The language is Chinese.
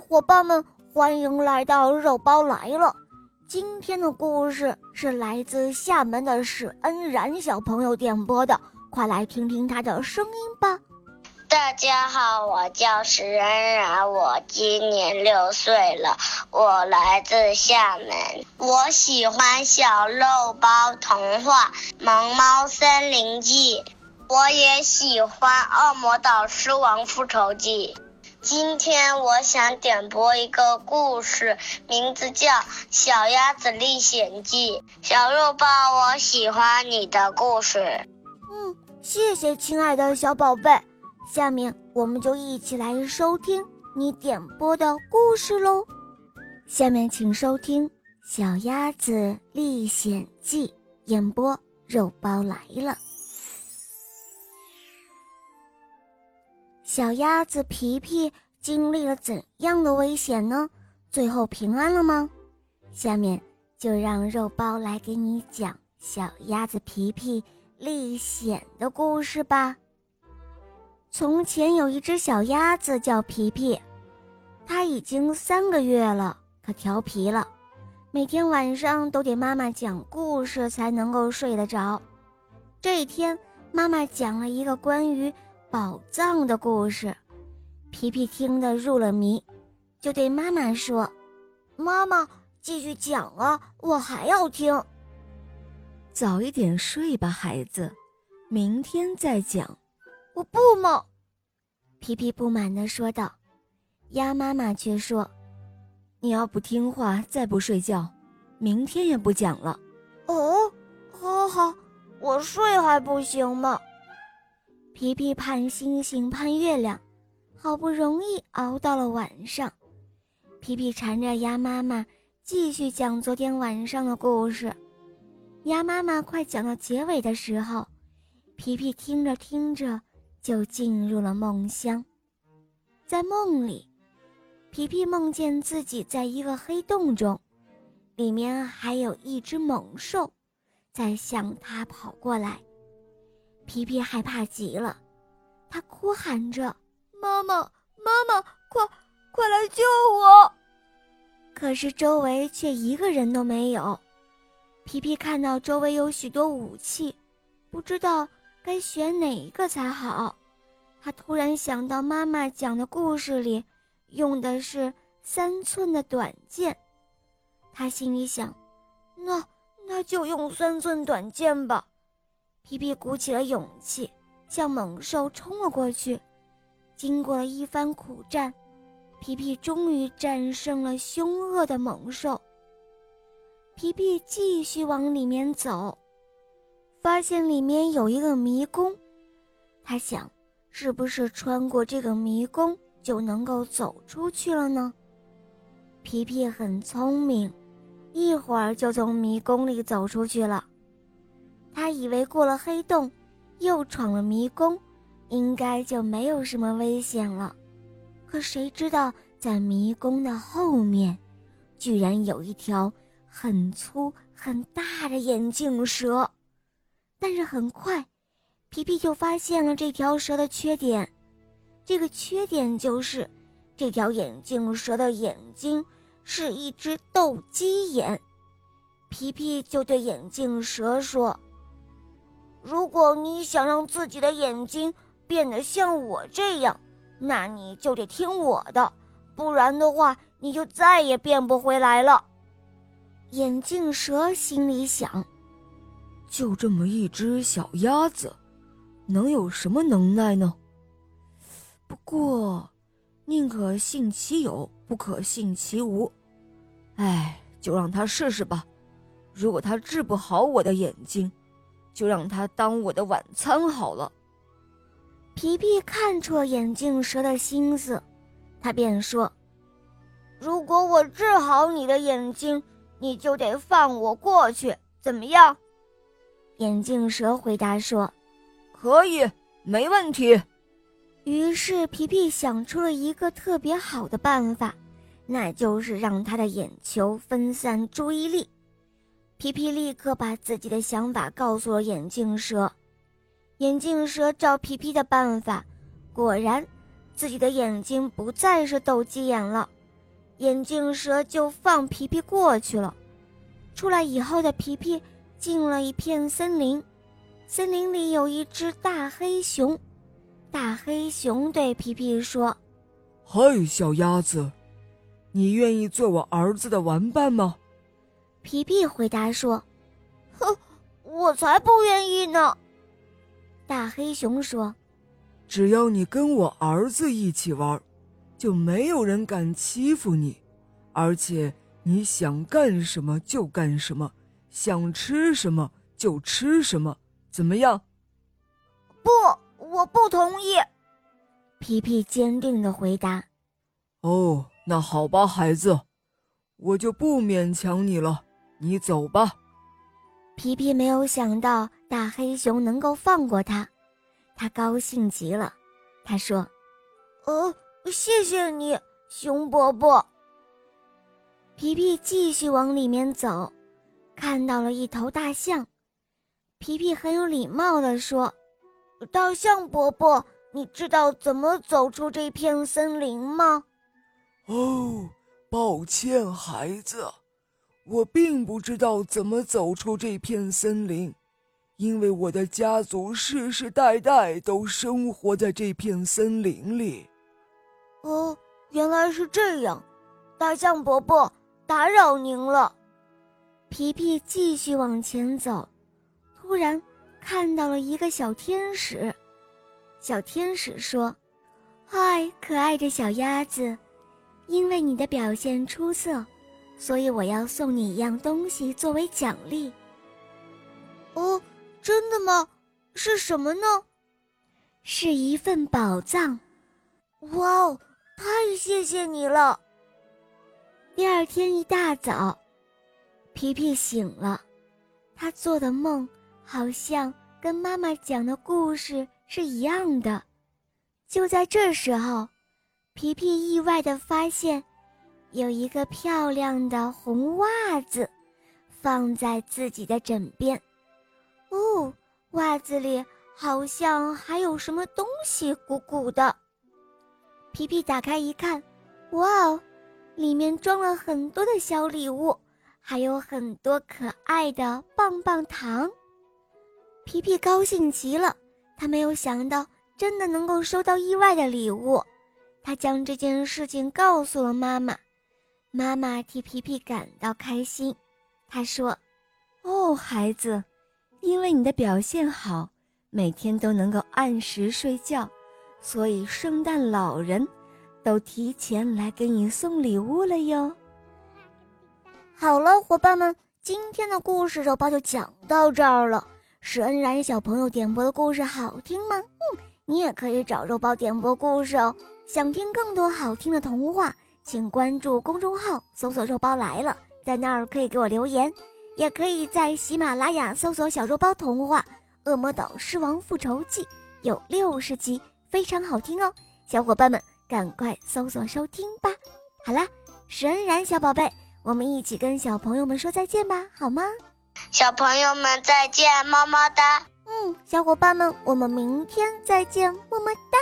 伙伴们，欢迎来到肉包来了。今天的故事是来自厦门的史恩然小朋友点播的，快来听听他的声音吧。大家好，我叫史恩然，我今年六岁了，我来自厦门。我喜欢《小肉包童话》《萌猫森林记》，我也喜欢《恶魔岛狮王复仇记》。今天我想点播一个故事，名字叫《小鸭子历险记》。小肉包，我喜欢你的故事。嗯，谢谢，亲爱的小宝贝。下面我们就一起来收听你点播的故事喽。下面请收听《小鸭子历险记》，演播肉包来了。小鸭子皮皮经历了怎样的危险呢？最后平安了吗？下面就让肉包来给你讲小鸭子皮皮历险的故事吧。从前有一只小鸭子叫皮皮，它已经三个月了，可调皮了，每天晚上都得妈妈讲故事才能够睡得着。这一天，妈妈讲了一个关于……宝藏的故事，皮皮听得入了迷，就对妈妈说：“妈妈，继续讲啊，我还要听。”早一点睡吧，孩子，明天再讲。我不嘛！皮皮不满地说道。鸭妈妈却说：“你要不听话，再不睡觉，明天也不讲了。”哦，好好，我睡还不行吗？皮皮盼星星盼月亮，好不容易熬到了晚上。皮皮缠着鸭妈妈继续讲昨天晚上的故事。鸭妈妈快讲到结尾的时候，皮皮听着听着就进入了梦乡。在梦里，皮皮梦见自己在一个黑洞中，里面还有一只猛兽在向他跑过来。皮皮害怕极了，他哭喊着：“妈妈，妈妈，快，快来救我！”可是周围却一个人都没有。皮皮看到周围有许多武器，不知道该选哪一个才好。他突然想到妈妈讲的故事里用的是三寸的短剑，他心里想：“那那就用三寸短剑吧。”皮皮鼓起了勇气，向猛兽冲了过去。经过了一番苦战，皮皮终于战胜了凶恶的猛兽。皮皮继续往里面走，发现里面有一个迷宫。他想，是不是穿过这个迷宫就能够走出去了呢？皮皮很聪明，一会儿就从迷宫里走出去了。他以为过了黑洞，又闯了迷宫，应该就没有什么危险了。可谁知道，在迷宫的后面，居然有一条很粗很大的眼镜蛇。但是很快，皮皮就发现了这条蛇的缺点。这个缺点就是，这条眼镜蛇的眼睛是一只斗鸡眼。皮皮就对眼镜蛇说。如果你想让自己的眼睛变得像我这样，那你就得听我的，不然的话，你就再也变不回来了。眼镜蛇心里想：就这么一只小鸭子，能有什么能耐呢？不过，宁可信其有，不可信其无。哎，就让他试试吧。如果他治不好我的眼睛，就让他当我的晚餐好了。皮皮看出了眼镜蛇的心思，他便说：“如果我治好你的眼睛，你就得放我过去，怎么样？”眼镜蛇回答说：“可以，没问题。”于是皮皮想出了一个特别好的办法，那就是让他的眼球分散注意力。皮皮立刻把自己的想法告诉了眼镜蛇，眼镜蛇照皮皮的办法，果然，自己的眼睛不再是斗鸡眼了，眼镜蛇就放皮皮过去了。出来以后的皮皮进了一片森林，森林里有一只大黑熊。大黑熊对皮皮说：“嗨，小鸭子，你愿意做我儿子的玩伴吗？”皮皮回答说：“哼，我才不愿意呢。”大黑熊说：“只要你跟我儿子一起玩，就没有人敢欺负你，而且你想干什么就干什么，想吃什么就吃什么，怎么样？”不。我不同意，皮皮坚定的回答。哦，那好吧，孩子，我就不勉强你了，你走吧。皮皮没有想到大黑熊能够放过他，他高兴极了。他说：“呃，谢谢你，熊伯伯。”皮皮继续往里面走，看到了一头大象。皮皮很有礼貌的说。大象伯伯，你知道怎么走出这片森林吗？哦，抱歉，孩子，我并不知道怎么走出这片森林，因为我的家族世世代代都生活在这片森林里。哦，原来是这样，大象伯伯，打扰您了。皮皮继续往前走，突然。看到了一个小天使，小天使说：“嗨，可爱的小鸭子，因为你的表现出色，所以我要送你一样东西作为奖励。”哦，真的吗？是什么呢？是一份宝藏。哇哦，太谢谢你了！第二天一大早，皮皮醒了，他做的梦。好像跟妈妈讲的故事是一样的。就在这时候，皮皮意外的发现，有一个漂亮的红袜子放在自己的枕边。哦，袜子里好像还有什么东西鼓鼓的。皮皮打开一看，哇哦，里面装了很多的小礼物，还有很多可爱的棒棒糖。皮皮高兴极了，他没有想到真的能够收到意外的礼物。他将这件事情告诉了妈妈，妈妈替皮皮感到开心。她说：“哦，孩子，因为你的表现好，每天都能够按时睡觉，所以圣诞老人都提前来给你送礼物了哟。”好了，伙伴们，今天的故事肉包就讲到这儿了。是恩然小朋友点播的故事好听吗？嗯，你也可以找肉包点播故事哦。想听更多好听的童话，请关注公众号，搜索“肉包来了”，在那儿可以给我留言，也可以在喜马拉雅搜索“小肉包童话《恶魔岛狮王复仇记》，有六十集，非常好听哦。小伙伴们，赶快搜索收听吧。好啦，是恩然小宝贝，我们一起跟小朋友们说再见吧，好吗？小朋友们再见，么么哒。嗯，小伙伴们，我们明天再见，么么哒。